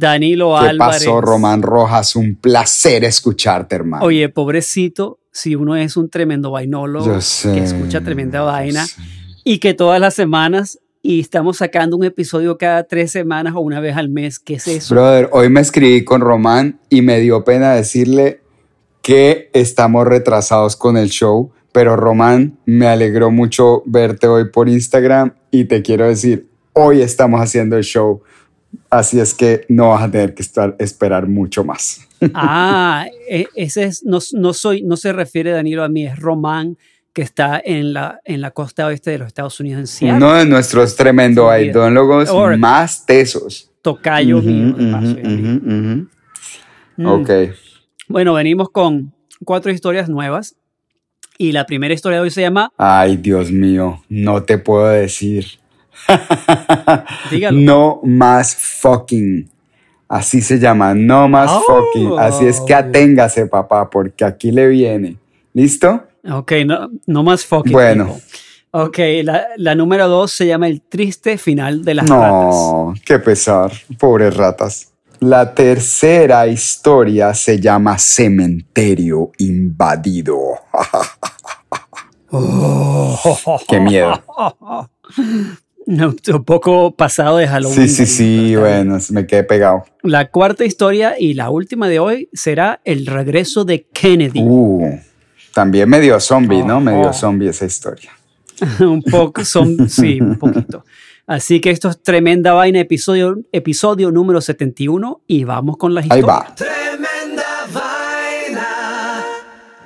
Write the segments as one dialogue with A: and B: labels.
A: Danilo
B: ¿Qué
A: Álvarez.
B: pasó, Román Rojas? Un placer escucharte, hermano.
A: Oye, pobrecito, si uno es un tremendo vainólogo
B: sé,
A: que escucha tremenda vaina y que todas las semanas y estamos sacando un episodio cada tres semanas o una vez al mes. ¿Qué es eso?
B: Brother, hoy me escribí con Román y me dio pena decirle que estamos retrasados con el show, pero Román, me alegró mucho verte hoy por Instagram y te quiero decir, hoy estamos haciendo el show, así es que no vas a tener que estar, esperar mucho más.
A: Ah, e- ese es, no, no soy, no se refiere Danilo a mí, es Román que está en la, en la costa oeste de los Estados Unidos, en Seattle.
B: Uno de nuestros tremendo aidólogos más tesos.
A: Tocayo mío. Mm.
B: Ok.
A: Bueno, venimos con cuatro historias nuevas y la primera historia de hoy se llama
B: Ay, Dios mío, no te puedo decir.
A: Dígalo.
B: No más fucking. Así se llama, no más
A: Oh.
B: fucking. Así es que aténgase, papá, porque aquí le viene. ¿Listo?
A: Ok, no, no más fucking.
B: Bueno.
A: Ok, la, la número dos se llama El triste final de las ratas.
B: No, qué pesar. Pobres ratas. La tercera historia se llama Cementerio Invadido. Qué miedo.
A: No, un poco pasado de Halloween.
B: Sí, sí, sí, bueno, me quedé pegado.
A: La cuarta historia y la última de hoy será el regreso de Kennedy.
B: Uh, también medio zombie, ¿no?
A: Oh,
B: Medio
A: oh.
B: zombie esa historia.
A: un poco, son, sí, un poquito. Así que esto es tremenda vaina, episodio, episodio número 71 y vamos con las
B: Ahí
A: historias.
B: va.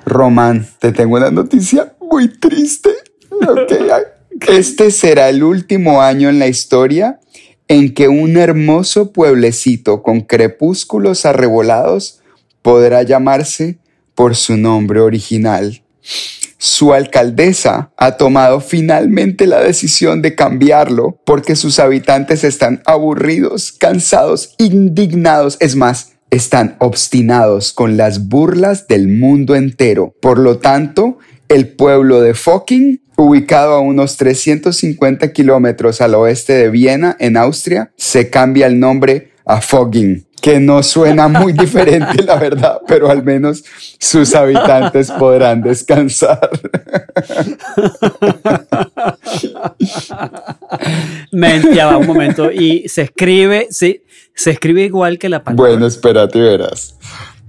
B: Román, te tengo una noticia muy triste. Ok, ay. Este será el último año en la historia en que un hermoso pueblecito con crepúsculos arrebolados podrá llamarse por su nombre original. Su alcaldesa ha tomado finalmente la decisión de cambiarlo porque sus habitantes están aburridos, cansados, indignados, es más, están obstinados con las burlas del mundo entero. Por lo tanto, el pueblo de Fucking, ubicado a unos 350 kilómetros al oeste de Viena, en Austria, se cambia el nombre a Fogging, que no suena muy diferente, la verdad, pero al menos sus habitantes podrán descansar.
A: Mente, ya va un momento. Y se escribe, sí, se escribe igual que la palabra.
B: Bueno, espérate, verás.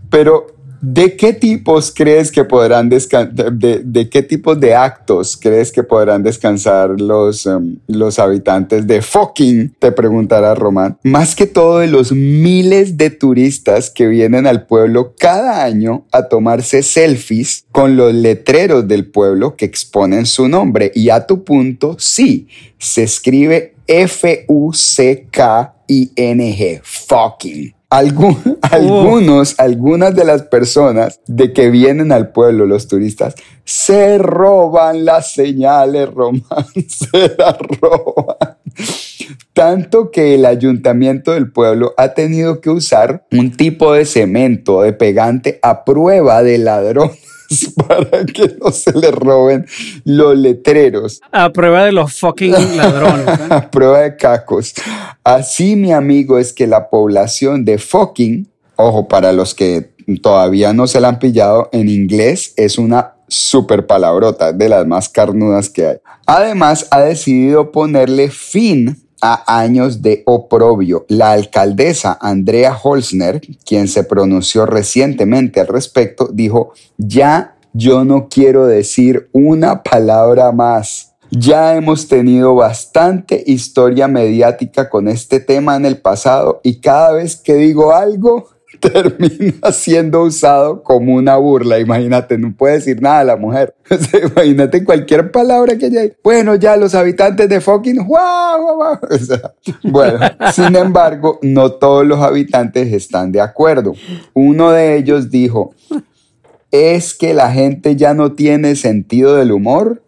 B: Pero, ¿de qué tipos crees que podrán descansar? De, de qué tipos de actos crees que podrán descansar los, em, los habitantes de fucking? Te preguntará Román. Más que todo de los miles de turistas que vienen al pueblo cada año a tomarse selfies con los letreros del pueblo que exponen su nombre. Y a tu punto, sí, se escribe F-U-C-K-I-N-G. Fucking. Algu- algunos, algunas de las personas de que vienen al pueblo, los turistas, se roban las señales, Román, se las roban. Tanto que el ayuntamiento del pueblo ha tenido que usar un tipo de cemento, de pegante, a prueba de ladrones para que no se le roben los letreros
A: A prueba de los fucking ladrones. ¿eh?
B: a prueba de cacos. Así, mi amigo, es que la población de fucking, ojo, para los que todavía no se la han pillado, en inglés es una super palabrota, de las más carnudas que hay. Además, ha decidido ponerle fin a años de oprobio. La alcaldesa Andrea Holzner, quien se pronunció recientemente al respecto, dijo, ya yo no quiero decir una palabra más. Ya hemos tenido bastante historia mediática con este tema en el pasado y cada vez que digo algo termina siendo usado como una burla. Imagínate, no puede decir nada a la mujer. Imagínate cualquier palabra que haya. Bueno, ya los habitantes de fucking. sea, bueno, sin embargo, no todos los habitantes están de acuerdo. Uno de ellos dijo, es que la gente ya no tiene sentido del humor.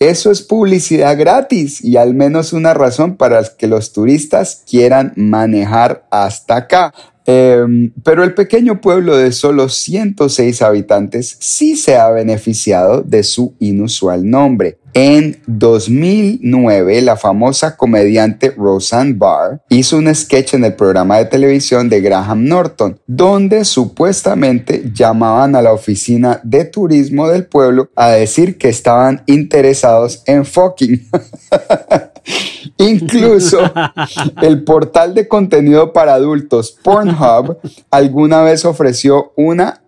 B: Eso es publicidad gratis y al menos una razón para que los turistas quieran manejar hasta acá. Em, pero el pequeño pueblo de solo 106 habitantes sí se ha beneficiado de su inusual nombre. En 2009, la famosa comediante Roseanne Barr hizo un sketch en el programa de televisión de Graham Norton, donde supuestamente llamaban a la oficina de turismo del pueblo a decir que estaban interesados en fucking. Incluso el portal de contenido para adultos Pornhub alguna vez ofreció una,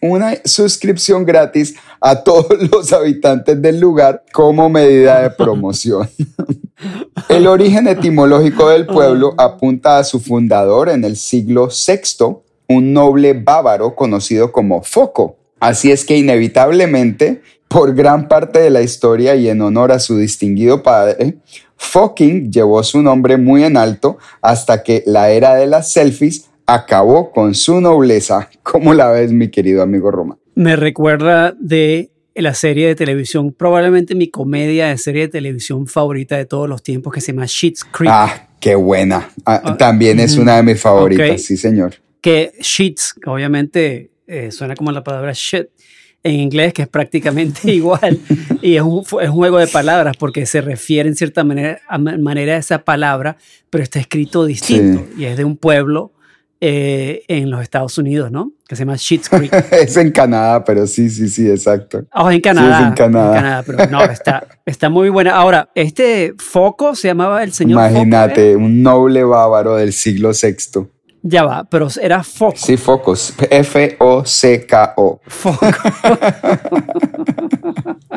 B: una suscripción gratis a todos los habitantes del lugar como medida de promoción. El origen etimológico del pueblo apunta a su fundador en el siglo VI, un noble bávaro conocido como Foco. Así es que inevitablemente, por gran parte de la historia y en honor a su distinguido padre, Fucking llevó su nombre muy en alto hasta que la era de las selfies acabó con su nobleza. ¿Cómo la ves, mi querido amigo Roma?
A: Me recuerda de la serie de televisión, probablemente mi comedia de serie de televisión favorita de todos los tiempos, que se llama Sheets Creek.
B: Ah, qué buena. Ah, ah, también es una de mis favoritas, sí, señor.
A: Que Sheets, obviamente eh, suena como la palabra shit, en inglés, que es prácticamente igual. y es un, es un, juego de palabras porque se refiere en cierta manera a, manera a esa palabra, pero está escrito distinto. Y es de un pueblo eh, en los Estados Unidos, ¿no? Que se llama Sheets Creek.
B: es en Canadá, pero sí, sí, sí, exacto.
A: Oh, en Canadá. es en Canadá. En Canadá pero no, está, está muy buena. Ahora, este foco se llamaba el señor
B: Imagínate, ¿eh? un noble bávaro del siglo VI.
A: Ya va, pero era foco.
B: Sí, focos. F-O-C-K-O. Foco.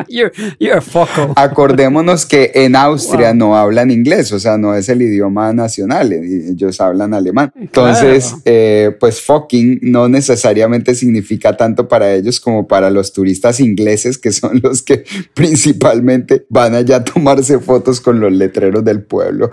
A: you're, you're, foco.
B: Acordémonos que en Austria no hablan inglés, o sea, no es el idioma nacional, ellos hablan alemán. Entonces, eh, pues fucking no necesariamente significa tanto para ellos como para los turistas ingleses, que son los que principalmente van allá a tomarse fotos con los letreros del pueblo.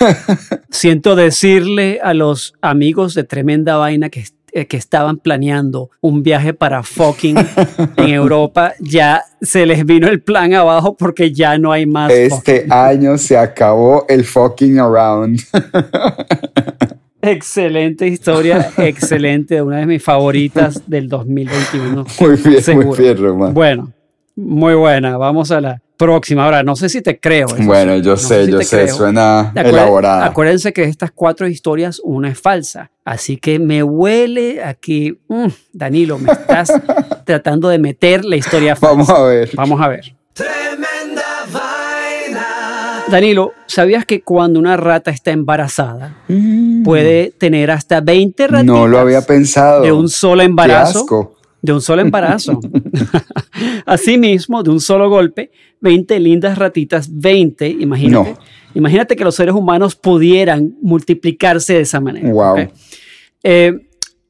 A: Siento decirle a los amigos de tremenda vaina que, eh, que estaban planeando un viaje para fucking en Europa, ya se les vino el plan abajo porque ya no hay más.
B: Este año se acabó el fucking around.
A: Excelente historia, excelente, una de mis favoritas del 2021.
B: Muy bien, muy bien, Román.
A: Bueno, muy buena. Vamos a la próxima. Ahora, no sé si te creo.
B: bueno, yo sé, yo sé, suena elaborada.
A: Acuérdense que de estas cuatro historias, una es falsa. Así que me huele aquí, mm, Danilo, me estás tratando de meter la historia falsa.
B: Vamos a ver.
A: Vamos a ver. Tremenda vaina. Danilo, ¿sabías que cuando una rata está embarazada mm. puede tener hasta 20 ratitas?
B: No lo había pensado.
A: De un solo embarazo de un solo embarazo. Asimismo, de un solo golpe, 20 lindas ratitas, 20, imagínate. Imagínate que los seres humanos pudieran multiplicarse de esa manera.
B: Wow.
A: Eh,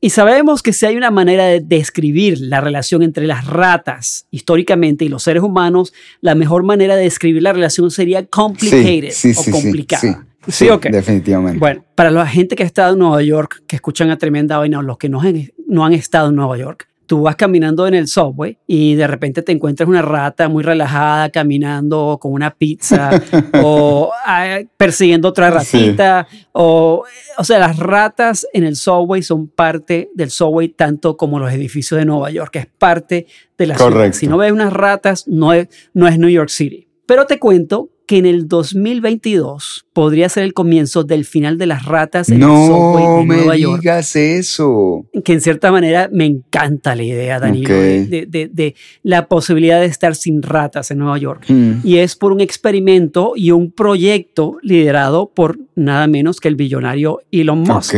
A: y sabemos que si hay una manera de describir la relación entre las ratas históricamente y los seres humanos, la mejor manera de describir la relación sería complicated o complicada.
B: Sí, okay. definitivamente.
A: Bueno, para la gente que ha estado en Nueva York, que escuchan a Tremenda Vaina, o los que no no han estado en Nueva York, tú vas caminando en el subway y de repente te encuentras una rata muy relajada caminando con una pizza o ah, persiguiendo otra ratita o o sea las ratas en el subway son parte del subway tanto como los edificios de Nueva York es parte de la ciudad. Si no ves unas ratas no es, no es New York City. Pero te cuento que en el 2022 podría ser el comienzo del final de las ratas en el subway de Nueva York.
B: No me digas eso.
A: Que en cierta manera me encanta la idea, Danilo, de, la posibilidad de estar sin ratas en Nueva York. Hmm. Y es por un experimento y un proyecto liderado por nada menos que el billonario Elon Musk.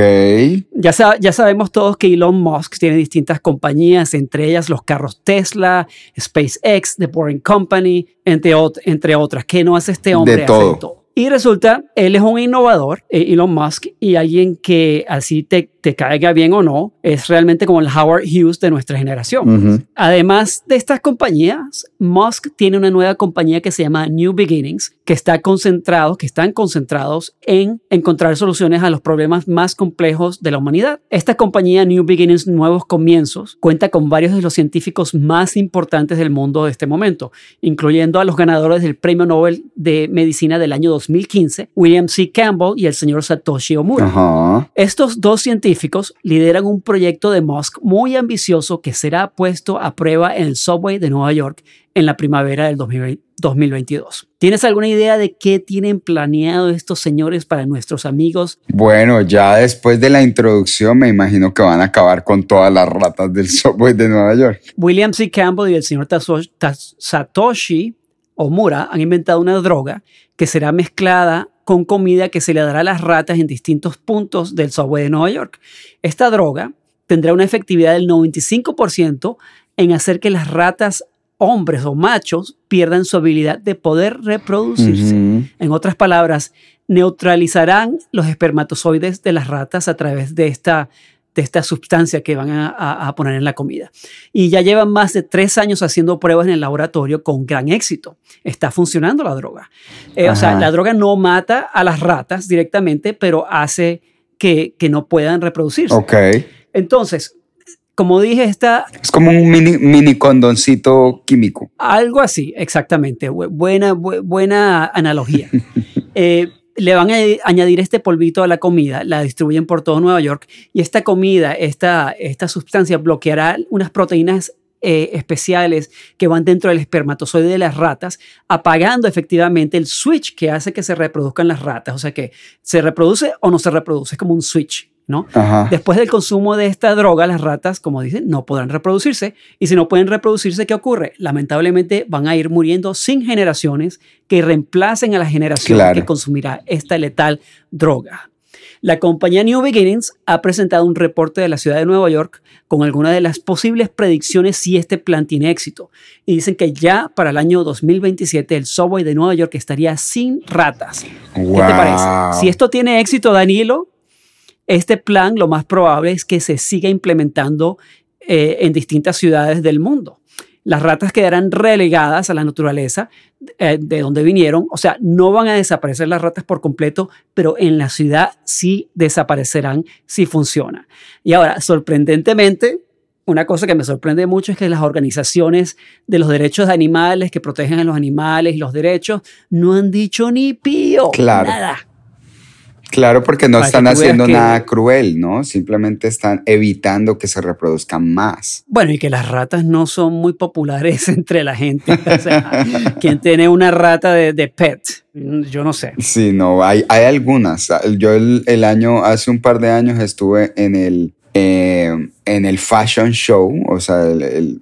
A: Ya, ya sabemos todos que Elon Musk tiene distintas compañías, entre ellas los carros Tesla, SpaceX, The Boring Company, entre, entre otras. ¿Qué no hace este hombre?
B: De todo.
A: Y resulta, él es un innovador, eh, Elon Musk, y alguien que así te, te, caiga bien o no, es realmente como el Howard Hughes de nuestra generación. Además de estas compañías, Musk tiene una nueva compañía que se llama New Beginnings, que, está concentrado, que están concentrados en encontrar soluciones a los problemas más complejos de la humanidad. Esta compañía New Beginnings, Nuevos Comienzos, cuenta con varios de los científicos más importantes del mundo de este momento, incluyendo a los ganadores del Premio Nobel de Medicina del año 2015, William C. Campbell y el señor Satoshi Omura. Estos dos científicos lideran un proyecto de Musk muy ambicioso que será puesto a prueba en el subway de Nueva York en la primavera del 2022. ¿Tienes alguna idea de qué tienen planeado estos señores para nuestros amigos?
B: Bueno, ya después de la introducción me imagino que van a acabar con todas las ratas del subway de Nueva York.
A: William C. Campbell y el señor Satoshi Omura han inventado una droga que será mezclada con comida que se le dará a las ratas en distintos puntos del subway de Nueva York. Esta droga tendrá una efectividad del 95% en hacer que las ratas hombres o machos pierdan su habilidad de poder reproducirse. En otras palabras, neutralizarán los espermatozoides de las ratas a través de esta, de esta sustancia que van a, poner en la comida. Y ya llevan más de tres años haciendo pruebas en el laboratorio con gran éxito. Está funcionando la droga. Eh, o sea, la droga no mata a las ratas directamente, pero hace que, que no puedan reproducirse.
B: Ok.
A: Entonces, como dije, está...
B: Es como un mini, mini condoncito químico.
A: Algo así, exactamente. Buena, buena analogía. Eh, le van a añadir este polvito a la comida, la distribuyen por todo Nueva York y esta comida, esta, esta sustancia bloqueará unas proteínas eh, especiales que van dentro del espermatozoide de las ratas, apagando efectivamente el switch que hace que se reproduzcan las ratas. O sea que se reproduce o no se reproduce, es como un switch. Después del consumo de esta droga, las ratas, como dicen, no podrán reproducirse. Y si no pueden reproducirse, ¿qué ocurre? Lamentablemente van a ir muriendo sin generaciones que reemplacen a la generación que consumirá esta letal droga. La compañía New Beginnings ha presentado un reporte de la ciudad de Nueva York con algunas de las posibles predicciones si este plan tiene éxito. Y dicen que ya para el año 2027 el subway de Nueva York estaría sin ratas. ¿Qué te parece? Si esto tiene éxito, Danilo, este plan lo más probable es que se siga implementando eh, en distintas ciudades del mundo. Las ratas quedarán relegadas a la naturaleza eh, de donde vinieron, o sea, no van a desaparecer las ratas por completo, pero en la ciudad sí desaparecerán si funciona. Y ahora, sorprendentemente, una cosa que me sorprende mucho es que las organizaciones de los derechos de animales que protegen a los animales y los derechos no han dicho ni pío, claro. nada.
B: Claro, porque no están haciendo nada cruel, ¿no? Simplemente están evitando que se reproduzcan más.
A: Bueno, y que las ratas no son muy populares entre la gente. O sea, quien tiene una rata de, pet, yo no sé.
B: Sí, no, hay, hay algunas. Yo el, año, hace un par de años estuve en el, eh, en el fashion show, o sea, el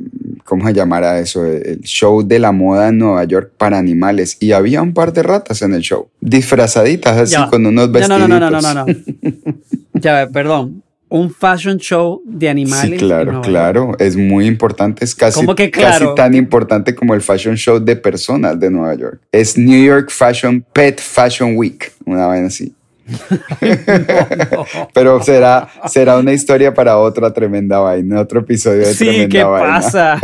B: ¿cómo se llamará eso? El show de la moda en Nueva York para animales. Y había un par de ratas en el show, disfrazaditas así con unos vestidos.
A: No, no, no, no, no, no. ya, perdón. Un fashion show de animales.
B: Sí, claro, claro. Es muy importante. Es casi, casi tan importante como el fashion show de personas de Nueva York. Es New York Fashion Pet Fashion Week, una vez así. Pero será, será una historia para otra tremenda vaina, otro episodio de
A: sí, ¿qué pasa?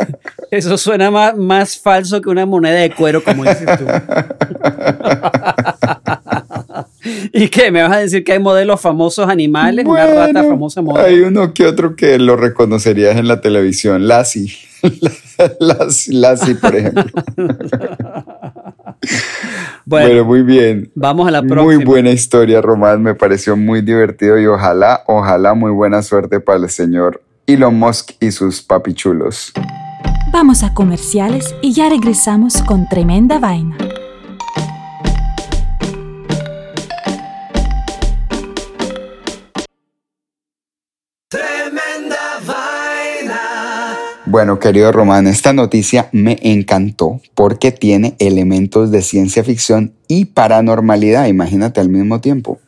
A: Eso suena más, más falso que una moneda de cuero, como dices tú. ¿Y qué? ¿Me vas a decir que hay modelos famosos animales? una rata famosa modelo.
B: Hay uno que otro que lo reconocerías en la televisión. Lassie. Lassie, por ejemplo. Bueno, muy bien.
A: Vamos a la próxima.
B: Muy buena historia, Román. Me pareció muy divertido y ojalá, ojalá muy buena suerte para el señor Elon Musk y sus papichulos.
C: Vamos a comerciales y ya regresamos con tremenda vaina.
B: Bueno, querido Román, esta noticia me encantó porque tiene elementos de ciencia ficción y paranormalidad, imagínate al mismo tiempo.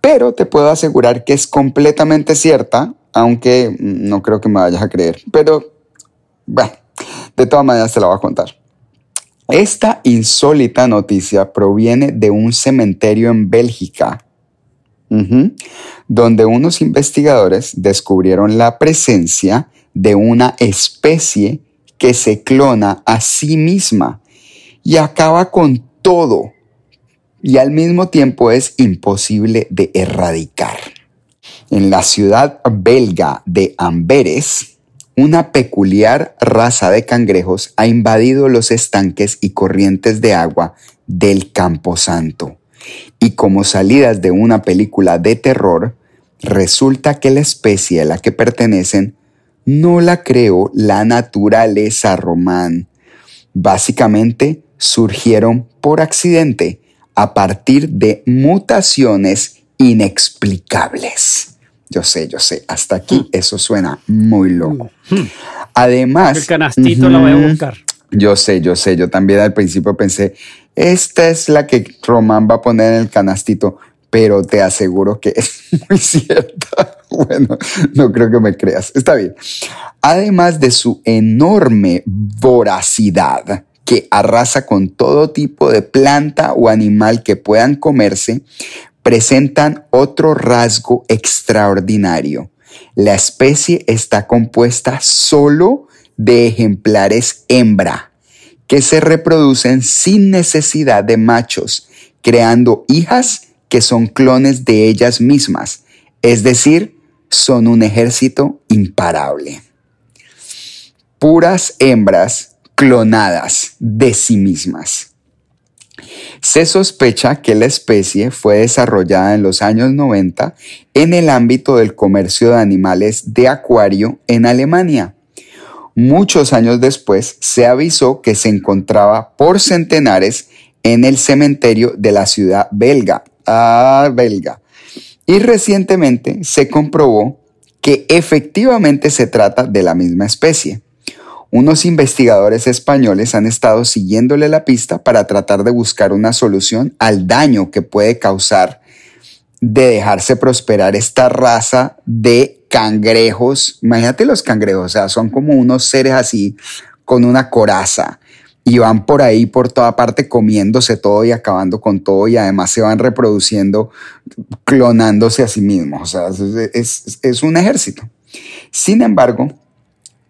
B: Pero te puedo asegurar que es completamente cierta, aunque no creo que me vayas a creer. Pero, bueno, de todas maneras te la voy a contar. Esta insólita noticia proviene de un cementerio en Bélgica, donde unos investigadores descubrieron la presencia de una especie que se clona a sí misma y acaba con todo y al mismo tiempo es imposible de erradicar. En la ciudad belga de Amberes, una peculiar raza de cangrejos ha invadido los estanques y corrientes de agua del Camposanto. Y como salidas de una película de terror, resulta que la especie a la que pertenecen no la creó la naturaleza román. Básicamente surgieron por accidente a partir de mutaciones inexplicables. Yo sé, yo sé, hasta aquí hmm. eso suena muy loco. Hmm. Además...
A: El canastito lo voy a buscar.
B: Yo sé, yo sé, yo también al principio pensé, esta es la que Román va a poner en el canastito, pero te aseguro que es muy cierta. Bueno, no creo que me creas. Está bien. Además de su enorme voracidad, que arrasa con todo tipo de planta o animal que puedan comerse, presentan otro rasgo extraordinario. La especie está compuesta solo de ejemplares hembra, que se reproducen sin necesidad de machos, creando hijas que son clones de ellas mismas, es decir, son un ejército imparable. Puras hembras clonadas de sí mismas. Se sospecha que la especie fue desarrollada en los años 90 en el ámbito del comercio de animales de acuario en Alemania. Muchos años después se avisó que se encontraba por centenares en el cementerio de la ciudad belga, ah, belga. Y recientemente se comprobó que efectivamente se trata de la misma especie unos investigadores españoles han estado siguiéndole la pista para tratar de buscar una solución al daño que puede causar de dejarse prosperar esta raza de cangrejos. Imagínate los cangrejos, o sea, son como unos seres así con una coraza y van por ahí por toda parte comiéndose todo y acabando con todo y además se van reproduciendo, clonándose a sí mismos. O sea, es, un ejército. Sin embargo,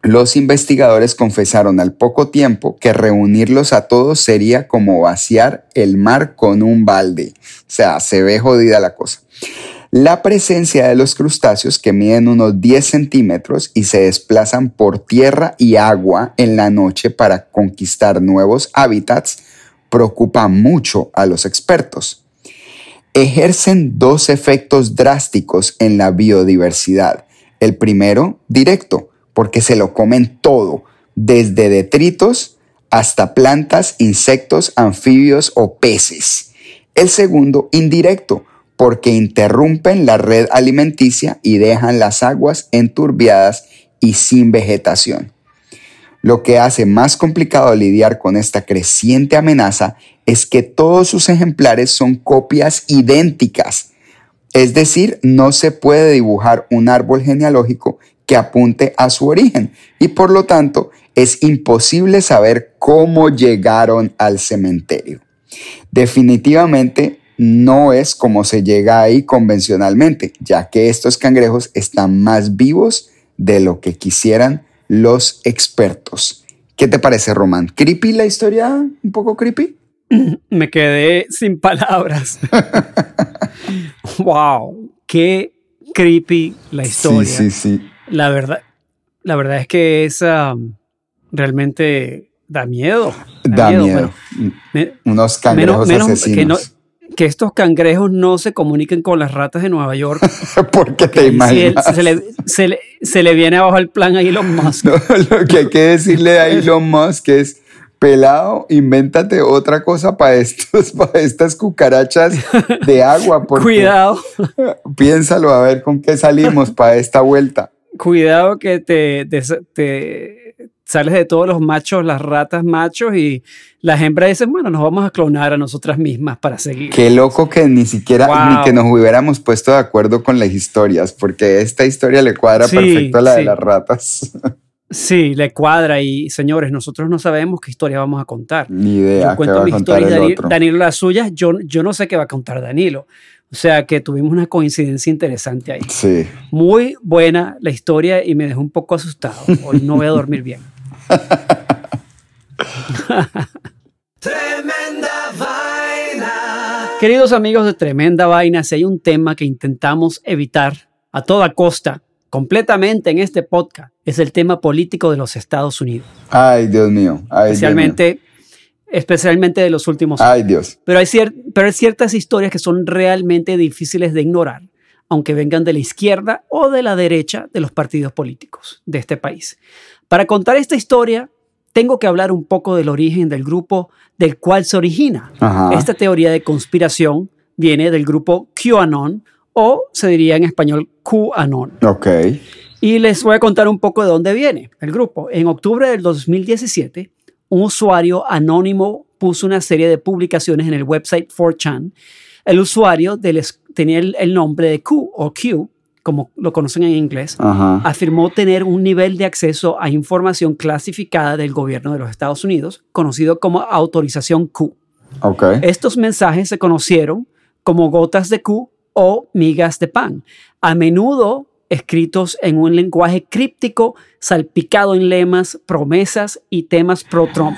B: los investigadores confesaron al poco tiempo que reunirlos a todos sería como vaciar el mar con un balde. O sea, se ve jodida la cosa. La presencia de los crustáceos que miden unos 10 centímetros y se desplazan por tierra y agua en la noche para conquistar nuevos hábitats preocupa mucho a los expertos. Ejercen dos efectos drásticos en la biodiversidad. El primero, directo, porque se lo comen todo, desde detritos hasta plantas, insectos, anfibios o peces. El segundo, indirecto, porque interrumpen la red alimenticia y dejan las aguas enturbiadas y sin vegetación. Lo que hace más complicado lidiar con esta creciente amenaza es que todos sus ejemplares son copias idénticas. Es decir, no se puede dibujar un árbol genealógico que apunte a su origen y por lo tanto es imposible saber cómo llegaron al cementerio. Definitivamente no es como se llega ahí convencionalmente, ya que estos cangrejos están más vivos de lo que quisieran los expertos. ¿Qué te parece, Román? ¿Creepy la historia? ¿Un poco creepy?
A: Me quedé sin palabras. wow, qué creepy la historia.
B: Sí, sí, sí.
A: La verdad, la verdad es que es realmente da miedo.
B: Da, miedo. Unos cangrejos asesinos.
A: Que, estos cangrejos no se comuniquen con las ratas de Nueva York.
B: porque te imaginas.
A: se, le, viene abajo el plan a Elon Musk.
B: lo que hay que decirle a Elon Musk es pelado, invéntate otra cosa para estos, para estas cucarachas de agua.
A: Cuidado.
B: Piénsalo a ver con qué salimos para esta vuelta
A: cuidado que te, sales de todos los machos, las ratas machos y las hembras dicen, bueno, nos vamos a clonar a nosotras mismas para seguir.
B: Qué loco que ni siquiera, ni que nos hubiéramos puesto de acuerdo con las historias, porque esta historia le cuadra perfecto a la de las ratas.
A: Sí, le cuadra y señores, nosotros no sabemos qué historia vamos a contar.
B: Ni idea.
A: Yo cuento mi historia Danilo las suyas, yo, yo no sé qué va a contar Danilo. O sea que tuvimos una coincidencia interesante ahí.
B: Sí.
A: Muy buena la historia y me dejó un poco asustado. Hoy no voy a dormir bien. Tremenda Queridos amigos de Tremenda Vaina, si hay un tema que intentamos evitar a toda costa, completamente en este podcast, es el tema político de los Estados Unidos.
B: Ay, Dios mío. Ay,
A: especialmente, especialmente de los últimos
B: años. Ay, Dios.
A: Pero hay, pero hay ciertas historias que son realmente difíciles de ignorar, aunque vengan de la izquierda o de la derecha de los partidos políticos de este país. Para contar esta historia, tengo que hablar un poco del origen del grupo del cual se origina. Esta teoría de conspiración viene del grupo QAnon o se diría en español QAnon.
B: Ok.
A: Y les voy a contar un poco de dónde viene el grupo. En octubre del 2017, un usuario anónimo puso una serie de publicaciones en el website 4chan. El usuario tenía el nombre de Q o Q como lo conocen en inglés, afirmó tener un nivel de acceso a información clasificada del gobierno de los Estados Unidos, conocido como autorización Q. Estos mensajes se conocieron como gotas de Q o migas de pan, a menudo escritos en un lenguaje críptico salpicado en lemas, promesas y temas pro-Trump.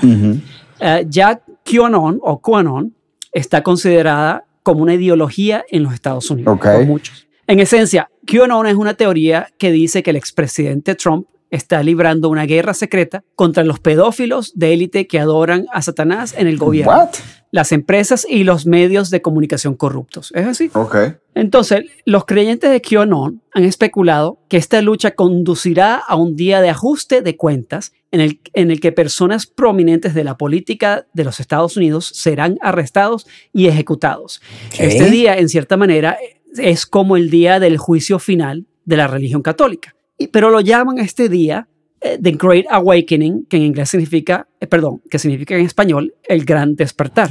A: Eh, ya QAnon o QAnon está considerada como una ideología en los Estados Unidos por muchos. En esencia, QAnon es una teoría que dice que el expresidente Trump está librando una guerra secreta contra los pedófilos de élite que adoran a Satanás en el gobierno, las empresas y los medios de comunicación corruptos. ¿Es así?
B: Ok.
A: Entonces, los creyentes de QAnon han especulado que esta lucha conducirá a un día de ajuste de cuentas en el, en el que personas prominentes de la política de los Estados Unidos serán arrestados y ejecutados. Este día, en cierta manera, es como el día del juicio final de la religión católica. Pero lo llaman este día eh, The Great Awakening, que en inglés significa, eh, perdón, que significa en español el gran despertar.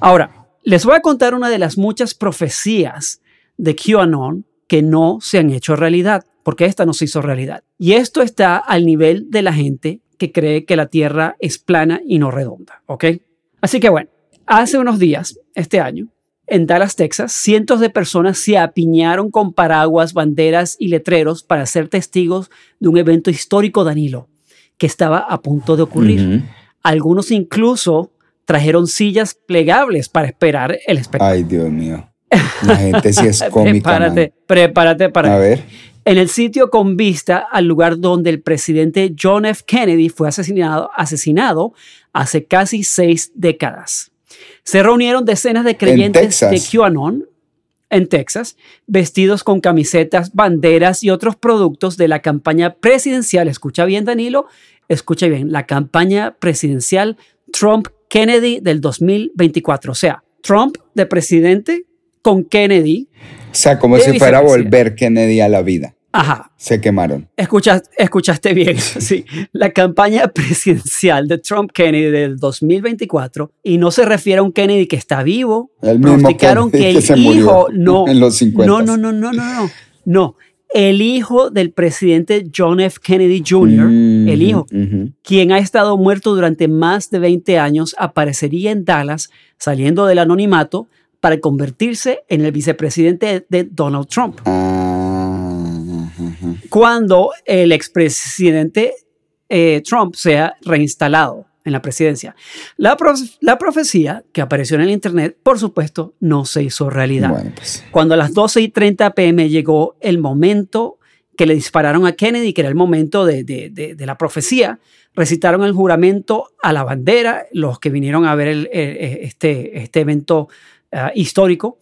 A: Ahora, les voy a contar una de las muchas profecías de QAnon que no se han hecho realidad, porque esta no se hizo realidad. Y esto está al nivel de la gente que cree que la Tierra es plana y no redonda, ¿ok? Así que bueno, hace unos días, este año, en Dallas, Texas, cientos de personas se apiñaron con paraguas, banderas y letreros para ser testigos de un evento histórico Danilo que estaba a punto de ocurrir. Algunos incluso trajeron sillas plegables para esperar el espectáculo.
B: Ay, Dios mío. La gente sí es cómica.
A: prepárate, prepárate para.
B: A ver.
A: En el sitio con vista al lugar donde el presidente John F. Kennedy fue asesinado, asesinado hace casi seis décadas. Se reunieron decenas de creyentes de QAnon en Texas, vestidos con camisetas, banderas y otros productos de la campaña presidencial. Escucha bien, Danilo, escucha bien, la campaña presidencial Trump-Kennedy del 2024. O sea, Trump de presidente con Kennedy.
B: O sea, como si fuera a volver Kennedy a la vida.
A: Ajá.
B: Se quemaron.
A: escuchaste bien, sí. La campaña presidencial de Trump Kennedy del 2024, y no se refiere a un Kennedy que está vivo,
B: el mismo
A: que el hijo, no,
B: en los 50.
A: No, no, no, no, no, no. No, el hijo del presidente John F. Kennedy Jr., el hijo, quien ha estado muerto durante más de 20 años, aparecería en Dallas saliendo del anonimato para convertirse en el vicepresidente de Donald Trump.
B: Ah
A: cuando el expresidente eh, Trump sea reinstalado en la presidencia. La, profecía que apareció en el Internet, por supuesto, no se hizo realidad.
B: Pues.
A: Cuando a las 12 y 30 pm llegó el momento que le dispararon a Kennedy, que era el momento de, la profecía, recitaron el juramento a la bandera, los que vinieron a ver este, este evento ah, histórico,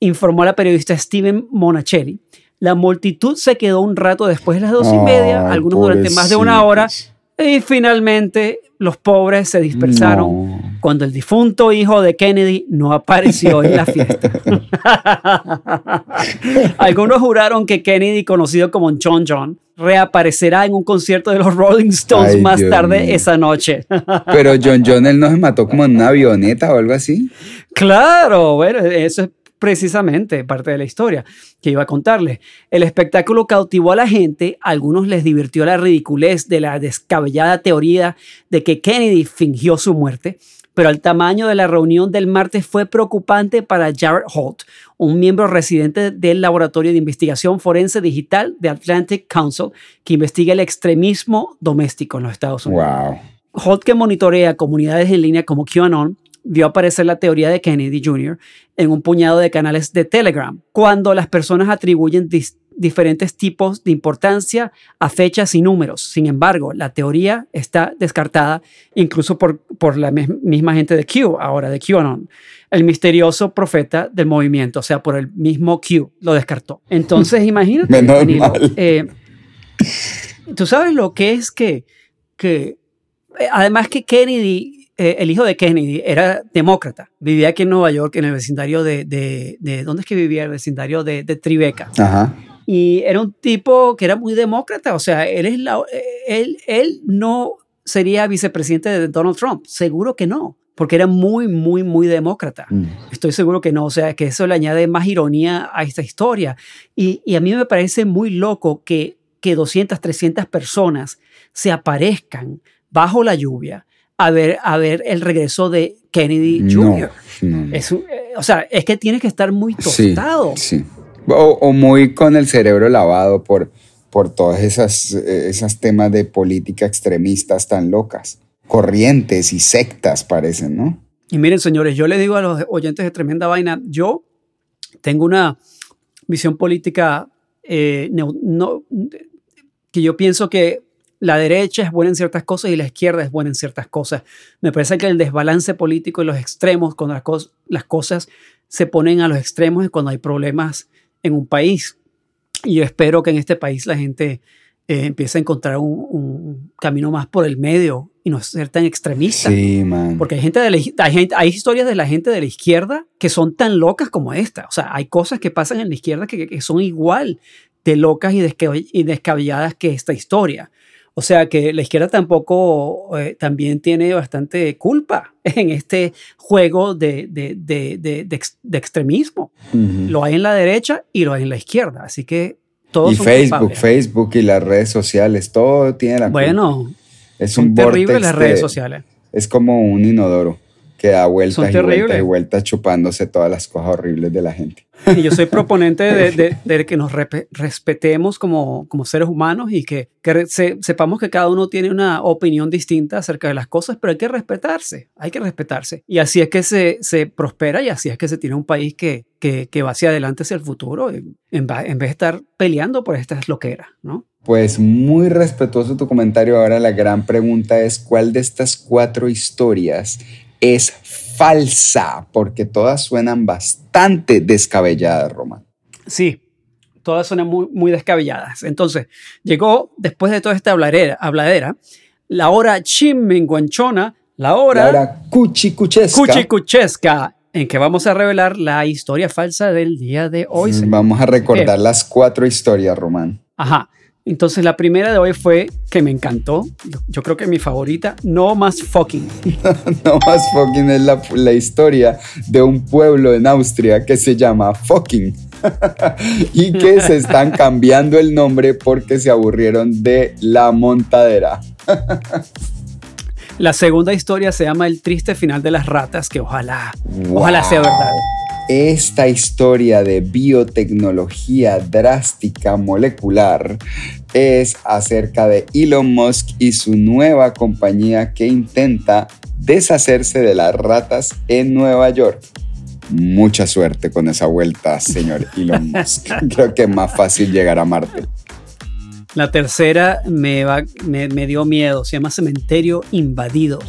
A: informó la periodista Steven Monachelli la multitud se quedó un rato después de las dos y media, algunos durante más de una hora, y finalmente los pobres se dispersaron cuando el difunto hijo de Kennedy no apareció en la fiesta. Algunos juraron que Kennedy, conocido como John John, reaparecerá en un concierto de los Rolling Stones más tarde esa noche.
B: Pero John John, él no se mató como en una avioneta o algo así.
A: Claro, bueno, eso es precisamente parte de la historia que iba a contarles. El espectáculo cautivó a la gente, a algunos les divirtió la ridiculez de la descabellada teoría de que Kennedy fingió su muerte, pero el tamaño de la reunión del martes fue preocupante para Jared Holt, un miembro residente del Laboratorio de Investigación Forense Digital de Atlantic Council, que investiga el extremismo doméstico en los Estados Unidos.
B: Wow.
A: Holt, que monitorea comunidades en línea como QAnon, vio aparecer la teoría de Kennedy Jr. en un puñado de canales de Telegram, cuando las personas atribuyen diferentes tipos de importancia a fechas y números. Sin embargo, la teoría está descartada incluso por, por la misma gente de Q, ahora de QAnon. El misterioso profeta del movimiento, o sea, por el mismo Q, lo descartó. Entonces, imagínate, eh, tú sabes lo que es que, que eh, además que Kennedy, eh, el hijo de Kennedy, era demócrata. Vivía aquí en Nueva York, en el vecindario de, de, de ¿dónde es que vivía? El vecindario de, de Tribeca.
B: Ajá.
A: Y era un tipo que era muy demócrata, o sea, él, es la, él, él no sería vicepresidente de Donald Trump, seguro que no, porque era muy, muy, muy demócrata. Mm. Estoy seguro que no, o sea, que eso le añade más ironía a esta historia. Y, y a mí me parece muy loco que, que 200, 300 personas se aparezcan bajo la lluvia a ver, a ver el regreso de Kennedy Jr. Es, eh, o sea, es que tiene que estar muy tostado.
B: sí. O, muy con el cerebro lavado por, por todas esas, esas temas de política extremistas tan locas. Corrientes y sectas parecen, ¿no?
A: Y miren, señores, yo le digo a los oyentes de Tremenda Vaina, yo tengo una visión política eh, no, que yo pienso que la derecha es buena en ciertas cosas y la izquierda es buena en ciertas cosas. Me parece que el desbalance político y los extremos, cuando las, las cosas se ponen a los extremos, es cuando hay problemas en un país. Y yo espero que en este país la gente eh, empiece a encontrar un, camino más por el medio y no ser tan extremista.
B: Sí, man.
A: Porque hay, gente de hay, hay, historias de la gente de la izquierda que son tan locas como esta. O sea, hay cosas que pasan en la izquierda que, que son igual de locas y, y descabelladas que esta historia. O sea que la izquierda tampoco eh, también tiene bastante culpa en este juego de, de, de, de extremismo. Lo hay en la derecha y lo hay en la izquierda. Así que todos
B: Y Facebook, Facebook y las redes sociales, todo tiene la
A: Bueno, es un terrible las redes sociales.
B: Es como un inodoro que da vueltas y vueltas y vueltas chupándose todas las cosas horribles de la gente.
A: Y yo soy proponente de, que nos respetemos como, como, seres humanos y que, sepamos que cada uno tiene una opinión distinta acerca de las cosas, pero hay que respetarse, hay que respetarse. Y así es que se, se prospera y así es que se tiene un país que, que, que va hacia adelante, hacia el futuro, en, en, vez de estar peleando por estas loqueras, ¿no?
B: Pues muy respetuoso tu comentario. Ahora la gran pregunta es, ¿cuál de estas cuatro historias es falsa, porque todas suenan bastante descabelladas, Román.
A: Sí, todas suenan muy, muy descabelladas. Entonces, llegó después de toda esta habladera, habladera la hora chimenguanchona, la hora,
B: la hora cuchicuchesca.
A: cuchicuchesca, en que vamos a revelar la historia falsa del día de hoy.
B: Vamos a recordar las cuatro historias, Román.
A: Ajá. Entonces la primera de hoy fue que me encantó, yo creo que mi favorita, No Más Fucking.
B: no Más Fucking es la, la, historia de un pueblo en Austria que se llama Fucking y que se están cambiando el nombre porque se aburrieron de la montadera.
A: la segunda historia se llama El triste final de las ratas, que ojalá, ojalá sea verdad
B: esta historia de biotecnología drástica molecular es acerca de Elon Musk y su nueva compañía que intenta deshacerse de las ratas en Nueva York. Mucha suerte con esa vuelta, señor Elon Musk. Creo que es más fácil llegar a Marte.
A: La tercera me, me, me dio miedo, se llama Cementerio Invadido.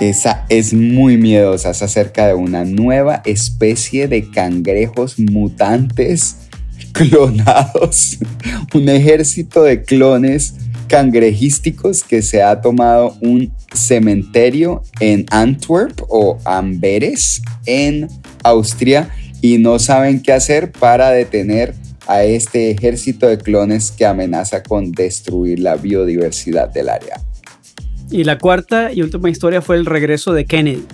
B: Esa es muy miedosa, es acerca de una nueva especie de cangrejos mutantes clonados, un ejército de clones cangrejísticos que se ha tomado un cementerio en Antwerp o Amberes en Austria y no saben qué hacer para detener a este ejército de clones que amenaza con destruir la biodiversidad del área.
A: Y la cuarta y última historia fue el regreso de Kennedy.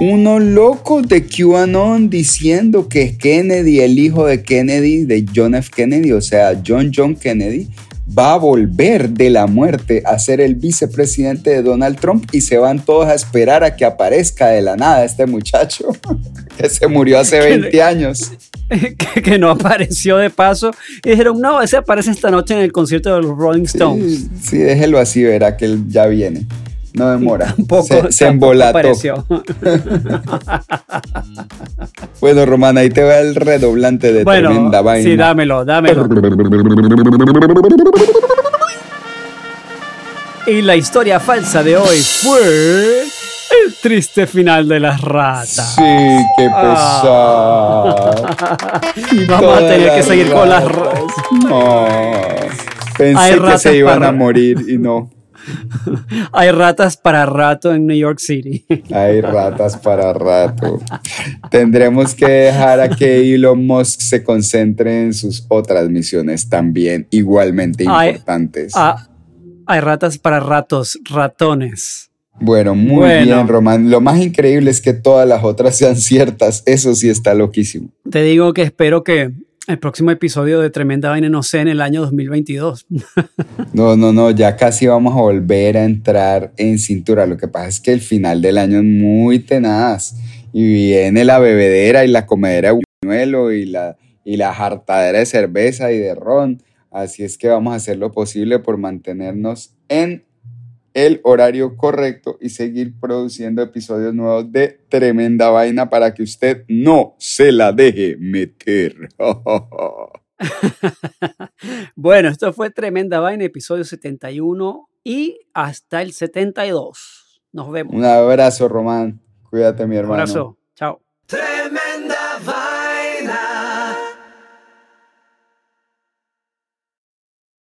B: Uno loco de QAnon diciendo que Kennedy, el hijo de Kennedy, de John F. Kennedy, o sea, John John Kennedy, va a volver de la muerte a ser el vicepresidente de Donald Trump y se van todos a esperar a que aparezca de la nada este muchacho que se murió hace 20 años.
A: Que, no apareció de paso y dijeron, no, ese aparece esta noche en el concierto de los Rolling Stones.
B: Sí, sí déjelo así, verá que él ya viene. No demora.
A: Tampoco,
B: se, se
A: tampoco
B: embolató.
A: pareció.
B: Bueno, Román, ahí te va el redoblante de
A: Bueno,
B: tremenda vaina.
A: sí, dámelo, dámelo. Y la historia falsa de hoy fue el triste final de las ratas.
B: Sí, qué
A: Ah.
B: pesado.
A: Y vamos a
B: Todas
A: tener que seguir con las
B: ratas. No. Pensé
A: Hay
B: que se iban
A: para-
B: a morir y no.
A: Hay ratas para rato en New York City.
B: Hay ratas para rato. Tendremos que dejar a que Elon Musk se concentre en sus otras misiones también igualmente importantes.
A: Hay ratas para ratos, ratones.
B: Bueno, muy
A: Bueno.
B: bien, Román. Lo más increíble es que todas las otras sean ciertas. Eso sí está loquísimo.
A: Te digo que espero que el próximo episodio de Tremenda Vaina no sea en el año 2022.
B: No, no, no, ya casi vamos a volver a entrar en cintura. Lo que pasa es que el final del año es muy tenaz. Y viene la bebedera y la comedera de buñuelo y la, y la jartadera de cerveza y de ron. Así es que vamos a hacer lo posible por mantenernos en el horario correcto y seguir produciendo episodios nuevos de Tremenda Vaina para que usted no se la deje meter.
A: Bueno, esto fue Tremenda Vaina, episodio 71 y hasta el 72. Nos vemos.
B: Un abrazo, Román. Cuídate, mi
A: Un
B: hermano.
A: abrazo. Chao.
D: Tremenda